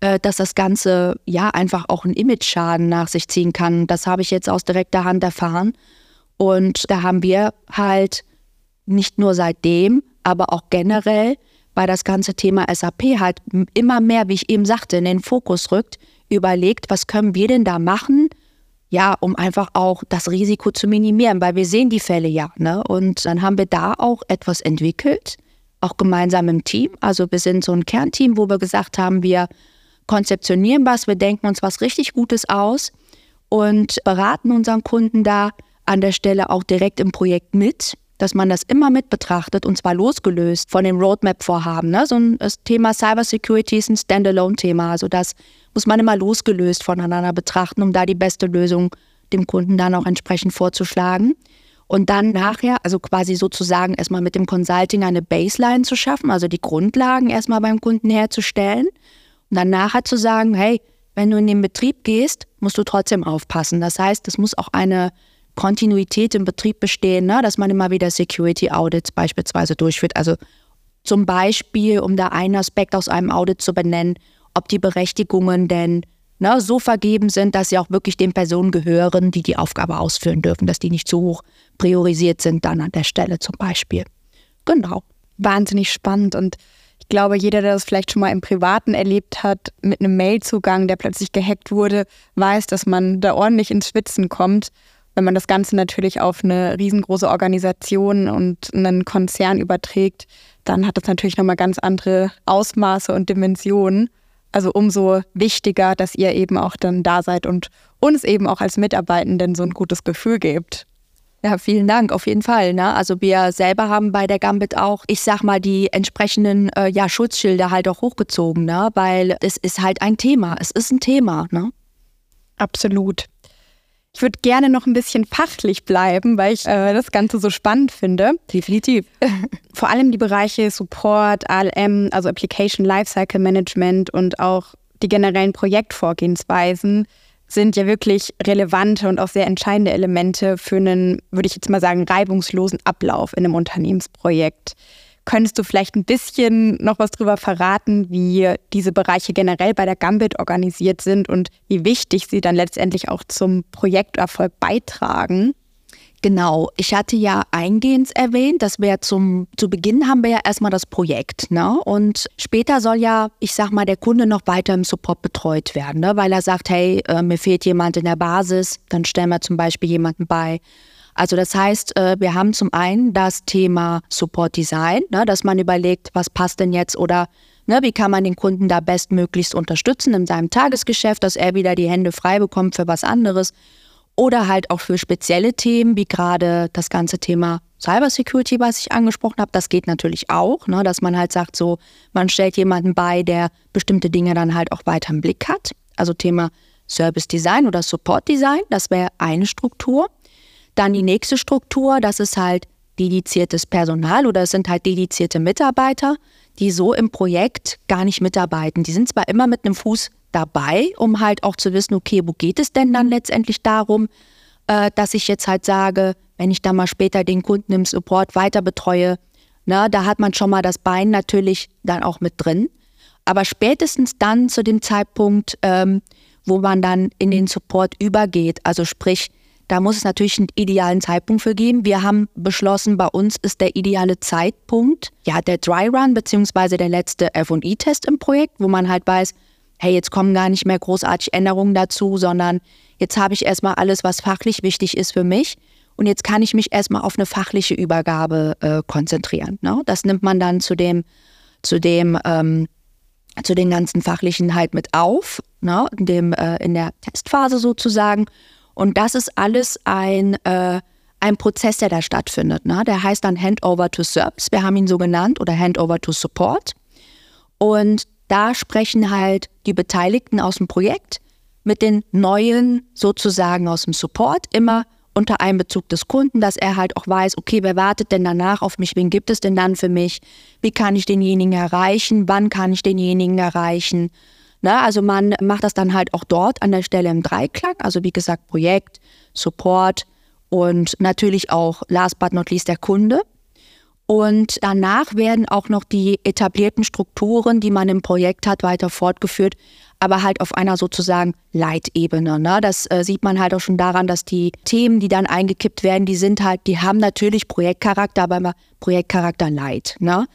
äh, dass das Ganze ja einfach auch einen Image-Schaden nach sich ziehen kann. Das habe ich jetzt aus direkter Hand erfahren. Und da haben wir halt nicht nur seitdem, aber auch generell, weil das ganze Thema SAP halt immer mehr, wie ich eben sagte, in den Fokus rückt, überlegt, was können wir denn da machen, ja, um einfach auch das Risiko zu minimieren, weil wir sehen die Fälle ja. Ne? Und dann haben wir da auch etwas entwickelt, auch gemeinsam im Team. Also wir sind so ein Kernteam, wo wir gesagt haben, wir konzeptionieren was, wir denken uns was richtig Gutes aus und beraten unseren Kunden da an der Stelle auch direkt im Projekt mit, dass man das immer mit betrachtet und zwar losgelöst von dem Roadmap-Vorhaben. Ne? So ein das Thema Cybersecurity ist ein Standalone-Thema, also das muss man immer losgelöst voneinander betrachten, um da die beste Lösung dem Kunden dann auch entsprechend vorzuschlagen. Und dann nachher, also quasi sozusagen erstmal mit dem Consulting eine Baseline zu schaffen, also die Grundlagen erstmal beim Kunden herzustellen und dann nachher zu sagen, hey, wenn du in den Betrieb gehst, musst du trotzdem aufpassen. Das heißt, es muss auch eine Kontinuität im Betrieb bestehen, ne? dass man immer wieder Security Audits beispielsweise durchführt. Also zum Beispiel, um da einen Aspekt aus einem Audit zu benennen, ob die Berechtigungen denn ne, so vergeben sind, dass sie auch wirklich den Personen gehören, die die Aufgabe ausführen dürfen, dass die nicht zu hoch priorisiert sind dann an der Stelle zum Beispiel. Genau. Wahnsinnig spannend und ich glaube, jeder, der das vielleicht schon mal im Privaten erlebt hat, mit einem Mailzugang, der plötzlich gehackt wurde, weiß, dass man da ordentlich ins Schwitzen kommt. Wenn man das Ganze natürlich auf eine riesengroße Organisation und einen Konzern überträgt, dann hat das natürlich nochmal ganz andere Ausmaße und Dimensionen. Also umso wichtiger, dass ihr eben auch dann da seid und uns eben auch als Mitarbeitenden so ein gutes Gefühl gebt. Ja, vielen Dank, auf jeden Fall. Ne? Also wir selber haben bei der Gambit auch, ich sag mal, die entsprechenden äh, ja, Schutzschilder halt auch hochgezogen, ne? weil es ist halt ein Thema. Es ist ein Thema. Ne? Absolut. Ich würde gerne noch ein bisschen fachlich bleiben, weil ich äh, das Ganze so spannend finde. Definitiv. (laughs) Vor allem die Bereiche Support, ALM, also Application Lifecycle Management und auch die generellen Projektvorgehensweisen sind ja wirklich relevante und auch sehr entscheidende Elemente für einen, würde ich jetzt mal sagen, reibungslosen Ablauf in einem Unternehmensprojekt. Könntest du vielleicht ein bisschen noch was darüber verraten, wie diese Bereiche generell bei der Gambit organisiert sind und wie wichtig sie dann letztendlich auch zum Projekterfolg beitragen? Genau, ich hatte ja eingehend erwähnt, dass wir zum, zu Beginn haben wir ja erstmal das Projekt, ne? Und später soll ja, ich sag mal, der Kunde noch weiter im Support betreut werden, ne? Weil er sagt, hey, äh, mir fehlt jemand in der Basis, dann stellen wir zum Beispiel jemanden bei. Also das heißt, äh, wir haben zum einen das Thema Support Design, ne? dass man überlegt, was passt denn jetzt oder ne, wie kann man den Kunden da bestmöglichst unterstützen in seinem Tagesgeschäft, dass er wieder die Hände frei bekommt für was anderes oder halt auch für spezielle Themen, wie gerade das ganze Thema Cybersecurity, was ich angesprochen habe. Das geht natürlich auch, ne, dass man halt sagt, so, man stellt jemanden bei, der bestimmte Dinge dann halt auch weiter im Blick hat. Also Thema Service Design oder Support Design, das wäre eine Struktur. Dann die nächste Struktur, das ist halt dediziertes Personal oder es sind halt dedizierte Mitarbeiter, die so im Projekt gar nicht mitarbeiten. Die sind zwar immer mit einem Fuß dabei, um halt auch zu wissen, okay, wo geht es denn dann letztendlich darum, äh, dass ich jetzt halt sage, wenn ich dann mal später den Kunden im Support weiter betreue, na, da hat man schon mal das Bein natürlich dann auch mit drin. Aber spätestens dann zu dem Zeitpunkt, ähm, wo man dann in den Support übergeht, also sprich, da muss es natürlich einen idealen Zeitpunkt für geben. Wir haben beschlossen, bei uns ist der ideale Zeitpunkt, ja, der Dry Run beziehungsweise der letzte F&E-Test im Projekt, wo man halt weiß, hey, jetzt kommen gar nicht mehr großartig Änderungen dazu, sondern jetzt habe ich erstmal alles, was fachlich wichtig ist für mich. Und jetzt kann ich mich erstmal auf eine fachliche Übergabe äh, konzentrieren. Ne? Das nimmt man dann zu dem, zu dem ähm, zu den ganzen fachlichen halt mit auf, ne, in, dem, äh, in der Testphase sozusagen. Und das ist alles ein, äh, ein Prozess, der da stattfindet. Ne? Der heißt dann Handover to Service. Wir haben ihn so genannt oder Handover to Support. Und da sprechen halt die Beteiligten aus dem Projekt mit den neuen sozusagen aus dem Support immer unter Einbezug des Kunden, dass er halt auch weiß, okay, wer wartet denn danach auf mich, wen gibt es denn dann für mich, wie kann ich denjenigen erreichen, wann kann ich denjenigen erreichen Ne? Also man macht das dann halt auch dort an der Stelle im Dreiklang. Also wie gesagt, Projekt, Support und natürlich auch last but not least der Kunde. Und danach werden auch noch die etablierten Strukturen, die man im Projekt hat, weiter fortgeführt, aber halt auf einer sozusagen Leitebene. Ne? Das äh, sieht man halt auch schon daran, dass die Themen, die dann eingekippt werden, die sind halt, die haben natürlich Projektcharakter, aber immer Projektcharakter Light. Ne?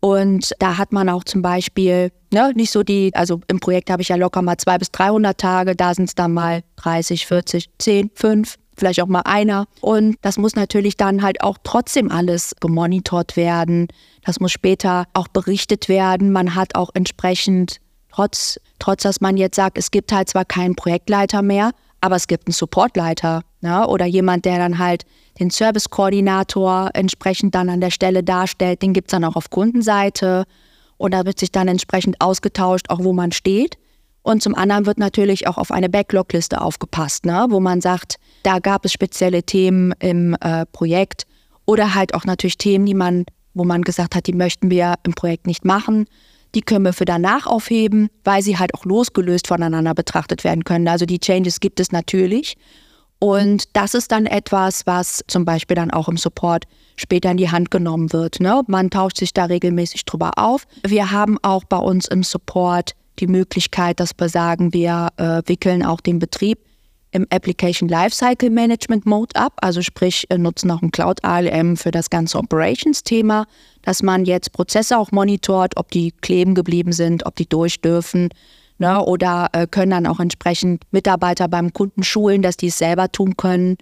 Und da hat man auch zum Beispiel ne, nicht so die, also im Projekt habe ich ja locker mal zwei bis 300 Tage, da sind es dann mal 30, 40, 10, 5, vielleicht auch mal einer. Und das muss natürlich dann halt auch trotzdem alles gemonitort werden. Das muss später auch berichtet werden. Man hat auch entsprechend, trotz, trotz dass man jetzt sagt, es gibt halt zwar keinen Projektleiter mehr, aber es gibt einen Supportleiter ne? oder jemand, der dann halt den Servicekoordinator entsprechend dann an der Stelle darstellt. Den gibt es dann auch auf Kundenseite und da wird sich dann entsprechend ausgetauscht, auch wo man steht. Und zum anderen wird natürlich auch auf eine Backlog-Liste aufgepasst, ne? wo man sagt, da gab es spezielle Themen im äh, Projekt oder halt auch natürlich Themen, die man, wo man gesagt hat, die möchten wir im Projekt nicht machen. Die können wir für danach aufheben, weil sie halt auch losgelöst voneinander betrachtet werden können. Also die Changes gibt es natürlich. Und das ist dann etwas, was zum Beispiel dann auch im Support später in die Hand genommen wird. Ne? Man tauscht sich da regelmäßig drüber auf. Wir haben auch bei uns im Support die Möglichkeit, dass wir sagen, wir äh, wickeln auch den Betrieb im Application Lifecycle Management Mode ab, also sprich äh, nutzen auch ein Cloud ALM für das ganze Operations-Thema, dass man jetzt Prozesse auch monitort, ob die kleben geblieben sind, ob die durch dürfen, Ne? Oder äh, können dann auch entsprechend Mitarbeiter beim Kunden schulen, dass die es selber tun können,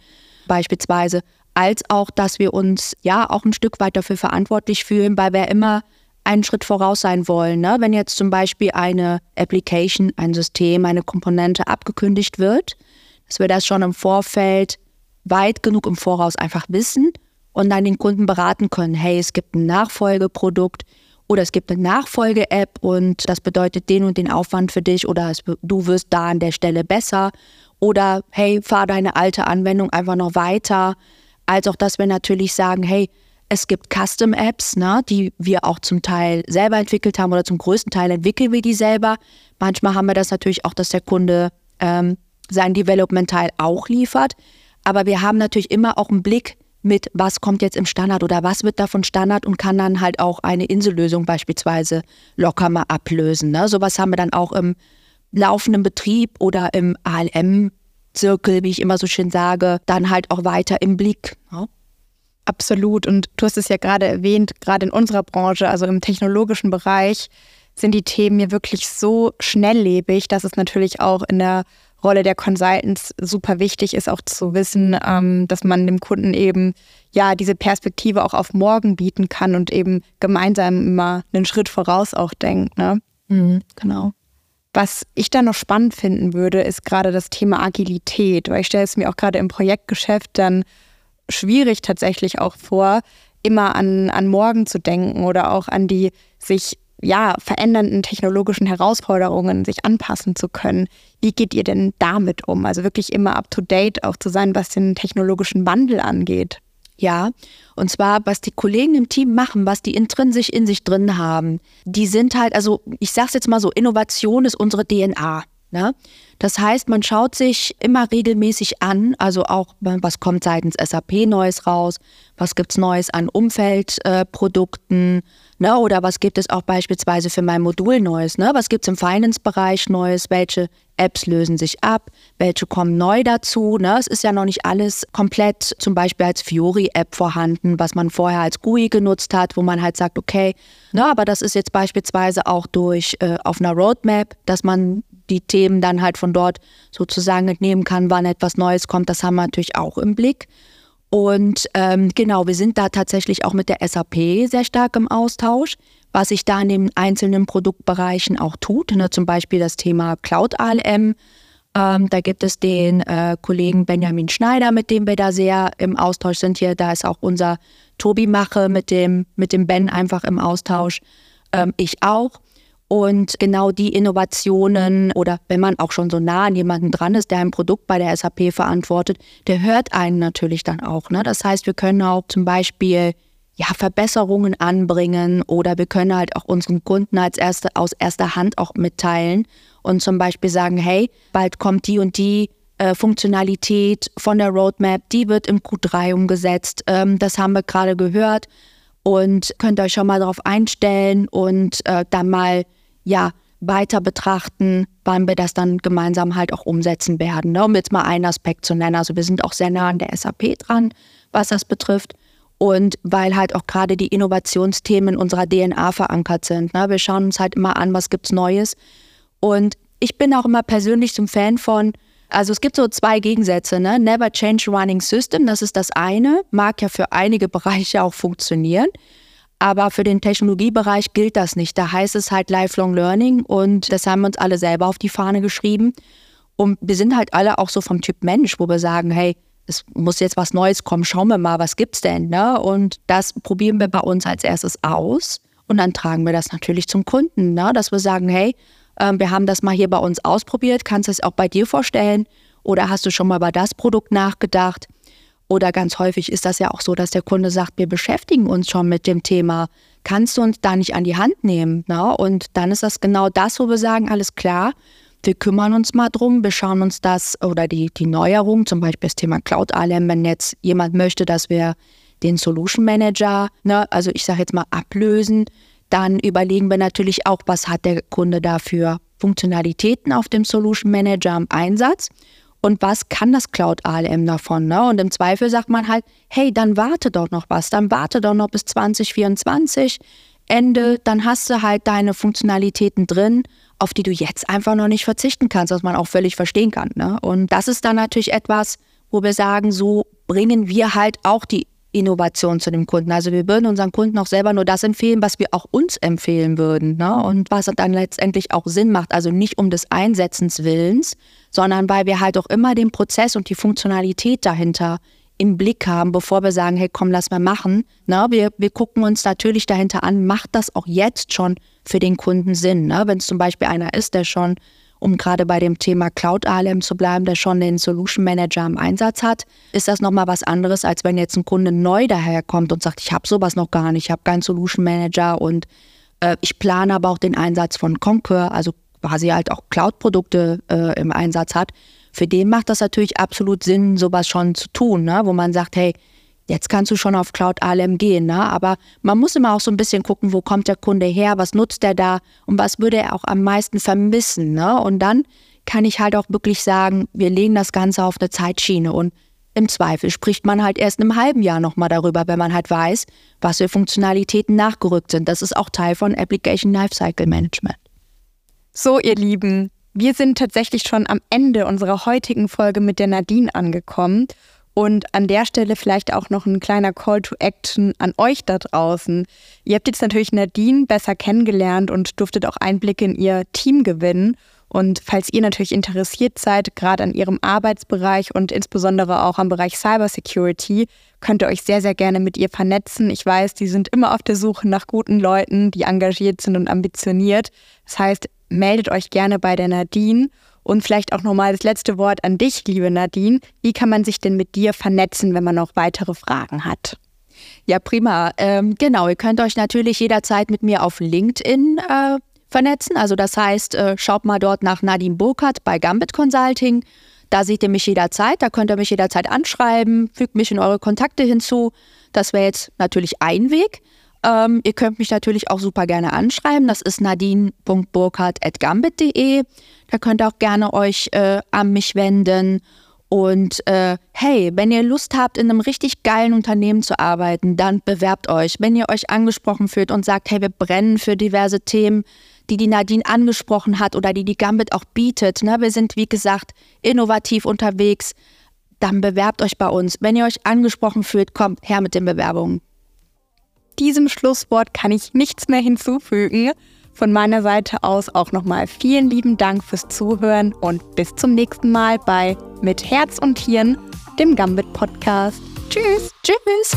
beispielsweise. Als auch, dass wir uns ja auch ein Stück weit dafür verantwortlich fühlen, weil wir immer einen Schritt voraus sein wollen. Ne? Wenn jetzt zum Beispiel eine Application, ein System, eine Komponente abgekündigt wird, dass wir das schon im Vorfeld weit genug im Voraus einfach wissen und dann den Kunden beraten können, hey, es gibt ein Nachfolgeprodukt, oder es gibt eine Nachfolge-App und das bedeutet den und den Aufwand für dich oder es, du wirst da an der Stelle besser. Oder hey, fahr deine alte Anwendung einfach noch weiter. Als auch, dass wir natürlich sagen, hey, es gibt Custom-Apps, ne, die wir auch zum Teil selber entwickelt haben oder zum größten Teil entwickeln wir die selber. Manchmal haben wir das natürlich auch, dass der Kunde ähm, sein Development-Teil auch liefert. Aber wir haben natürlich immer auch einen Blick, mit, was kommt jetzt im Standard oder was wird davon Standard und kann dann halt auch eine Insellösung beispielsweise locker mal ablösen. Ne? Sowas haben wir dann auch im laufenden Betrieb oder im ALM-Zirkel, wie ich immer so schön sage, dann halt auch weiter im Blick. Ne? Absolut. Und du hast es ja gerade erwähnt, gerade in unserer Branche, also im technologischen Bereich, sind die Themen ja wirklich so schnelllebig, dass es natürlich auch in der Rolle der Consultants super wichtig ist, auch zu wissen, ähm, dass man dem Kunden eben ja diese Perspektive auch auf morgen bieten kann und eben gemeinsam immer einen Schritt voraus auch denkt. Ne? Mhm. Genau. Was ich da noch spannend finden würde, ist gerade das Thema Agilität, weil ich stelle es mir auch gerade im Projektgeschäft dann schwierig tatsächlich auch vor, immer an, an morgen zu denken oder auch an die sich ja, verändernden technologischen Herausforderungen sich anpassen zu können. Wie geht ihr denn damit um? Also wirklich immer up-to-date auch zu sein, was den technologischen Wandel angeht. Ja, und zwar, was die Kollegen im Team machen, was die intrinsisch in sich drin haben, die sind halt, also ich sag's jetzt mal so, Innovation ist unsere DNA. Ne? Das heißt, man schaut sich immer regelmäßig an, also auch, was kommt seitens SAP Neues raus, was gibt es Neues an Umfeldprodukten, äh, ne? oder was gibt es auch beispielsweise für mein Modul Neues, ne? was gibt es im Finance-Bereich Neues, welche Apps lösen sich ab, welche kommen neu dazu. Ne? Es ist ja noch nicht alles komplett zum Beispiel als Fiori-App vorhanden, was man vorher als GUI genutzt hat, wo man halt sagt, okay, ne, aber das ist jetzt beispielsweise auch durch äh, auf einer Roadmap, dass man die Themen dann halt von dort sozusagen entnehmen kann, wann etwas Neues kommt. Das haben wir natürlich auch im Blick. Und ähm, genau, wir sind da tatsächlich auch mit der SAP sehr stark im Austausch, was sich da in den einzelnen Produktbereichen auch tut. Ne? Zum Beispiel das Thema Cloud ALM. Ähm, da gibt es den äh, Kollegen Benjamin Schneider, mit dem wir da sehr im Austausch sind hier. Da ist auch unser Tobi Mache mit dem, mit dem Ben einfach im Austausch. Ähm, ich auch. Und genau die Innovationen oder wenn man auch schon so nah an jemanden dran ist, der ein Produkt bei der SAP verantwortet, der hört einen natürlich dann auch. Ne? Das heißt, wir können auch zum Beispiel ja, Verbesserungen anbringen oder wir können halt auch unseren Kunden als erste, aus erster Hand auch mitteilen und zum Beispiel sagen, hey, bald kommt die und die äh, Funktionalität von der Roadmap, die wird im Q3 umgesetzt. Ähm, das haben wir gerade gehört und könnt euch schon mal darauf einstellen und äh, dann mal ja weiter betrachten, wann wir das dann gemeinsam halt auch umsetzen werden. Ne? Um jetzt mal einen Aspekt zu nennen. Also wir sind auch sehr nah an der SAP dran, was das betrifft. Und weil halt auch gerade die Innovationsthemen in unserer DNA verankert sind. Ne? Wir schauen uns halt immer an, was gibt's Neues. Und ich bin auch immer persönlich zum Fan von, also es gibt so zwei Gegensätze, ne? Never change running system, das ist das eine, mag ja für einige (laughs) Bereiche auch funktionieren. Aber für den Technologiebereich gilt das nicht. Da heißt es halt Lifelong Learning und das haben wir uns alle selber auf die Fahne geschrieben. Und wir sind halt alle auch so vom Typ Mensch, wo wir sagen, hey, es muss jetzt was Neues kommen, schauen wir mal, was gibt's denn? Ne? Und das probieren wir bei uns als erstes aus. Und dann tragen wir das natürlich zum Kunden, ne? dass wir sagen, hey, äh, wir haben das mal hier bei uns ausprobiert, kannst du es auch bei dir vorstellen? Oder hast du schon mal über das Produkt nachgedacht? Oder ganz häufig ist das ja auch so, dass der Kunde sagt, wir beschäftigen uns schon mit dem Thema. Kannst du uns da nicht an die Hand nehmen? Ne? Und dann ist das genau das, wo wir sagen, alles klar, wir kümmern uns mal drum, wir schauen uns das oder die, die Neuerung, zum Beispiel das Thema Cloud ALM, wenn jetzt jemand möchte, dass wir den Solution Manager, ne, also ich sage jetzt mal ablösen, dann überlegen wir natürlich auch, was hat der Kunde dafür Funktionalitäten auf dem Solution Manager im Einsatz und was kann das Cloud ALM davon. Ne? Und im Zweifel sagt man halt, hey, dann warte doch noch was, dann warte doch noch bis 2024, Ende, dann hast du halt deine Funktionalitäten drin, auf die du jetzt einfach noch nicht verzichten kannst, was man auch völlig verstehen kann. Ne? Und das ist dann natürlich etwas, wo wir sagen, so bringen wir halt auch die Innovation zu dem Kunden. Also wir würden unseren Kunden auch selber nur das empfehlen, was wir auch uns empfehlen würden. Ne? Und was dann letztendlich auch Sinn macht. Also nicht um des Einsetzens Willens, sondern weil wir halt auch immer den Prozess und die Funktionalität dahinter im Blick haben, bevor wir sagen, hey, komm, lass mal machen. Ne? Wir, wir gucken uns natürlich dahinter an, macht das auch jetzt schon für den Kunden Sinn? Ne? Wenn es zum Beispiel einer ist, der schon um gerade bei dem Thema Cloud ALM zu bleiben, der schon den Solution Manager im Einsatz hat, ist das nochmal was anderes, als wenn jetzt ein Kunde neu daherkommt und sagt, ich habe sowas noch gar nicht, ich habe keinen Solution Manager und äh, ich plane aber auch den Einsatz von Concur, also quasi halt auch Cloud-Produkte äh, im Einsatz hat. Für den macht das natürlich absolut Sinn, sowas schon zu tun, ne? wo man sagt, hey, Jetzt kannst du schon auf Cloud ALM gehen, ne? aber man muss immer auch so ein bisschen gucken, wo kommt der Kunde her, was nutzt er da und was würde er auch am meisten vermissen. Ne? Und dann kann ich halt auch wirklich sagen, wir legen das Ganze auf eine Zeitschiene und im Zweifel spricht man halt erst in einem halben Jahr nochmal darüber, wenn man halt weiß, was für Funktionalitäten nachgerückt sind. Das ist auch Teil von Application Lifecycle Management. So, ihr Lieben, wir sind tatsächlich schon am Ende unserer heutigen Folge mit der Nadine angekommen. Und an der Stelle vielleicht auch noch ein kleiner Call to Action an euch da draußen. Ihr habt jetzt natürlich Nadine besser kennengelernt und durftet auch Einblicke in ihr Team gewinnen. Und falls ihr natürlich interessiert seid, gerade an ihrem Arbeitsbereich und insbesondere auch am Bereich Cybersecurity, könnt ihr euch sehr, sehr gerne mit ihr vernetzen. Ich weiß, die sind immer auf der Suche nach guten Leuten, die engagiert sind und ambitioniert. Das heißt, meldet euch gerne bei der Nadine. Und vielleicht auch nochmal das letzte Wort an dich, liebe Nadine. Wie kann man sich denn mit dir vernetzen, wenn man noch weitere Fragen hat? Ja, prima. Ähm, genau, ihr könnt euch natürlich jederzeit mit mir auf LinkedIn äh, vernetzen. Also das heißt, äh, schaut mal dort nach Nadine Burkhardt bei Gambit Consulting. Da seht ihr mich jederzeit, da könnt ihr mich jederzeit anschreiben, fügt mich in eure Kontakte hinzu. Das wäre jetzt natürlich ein Weg. Ähm, ihr könnt mich natürlich auch super gerne anschreiben. Das ist nadine.burkhardt.gambit.de. Da könnt ihr auch gerne euch äh, an mich wenden. Und äh, hey, wenn ihr Lust habt, in einem richtig geilen Unternehmen zu arbeiten, dann bewerbt euch. Wenn ihr euch angesprochen fühlt und sagt, hey, wir brennen für diverse Themen, die die Nadine angesprochen hat oder die die Gambit auch bietet. Ne? Wir sind, wie gesagt, innovativ unterwegs. Dann bewerbt euch bei uns. Wenn ihr euch angesprochen fühlt, kommt her mit den Bewerbungen diesem Schlusswort kann ich nichts mehr hinzufügen. Von meiner Seite aus auch nochmal vielen lieben Dank fürs Zuhören und bis zum nächsten Mal bei Mit Herz und Hirn, dem Gambit Podcast. Tschüss, tschüss.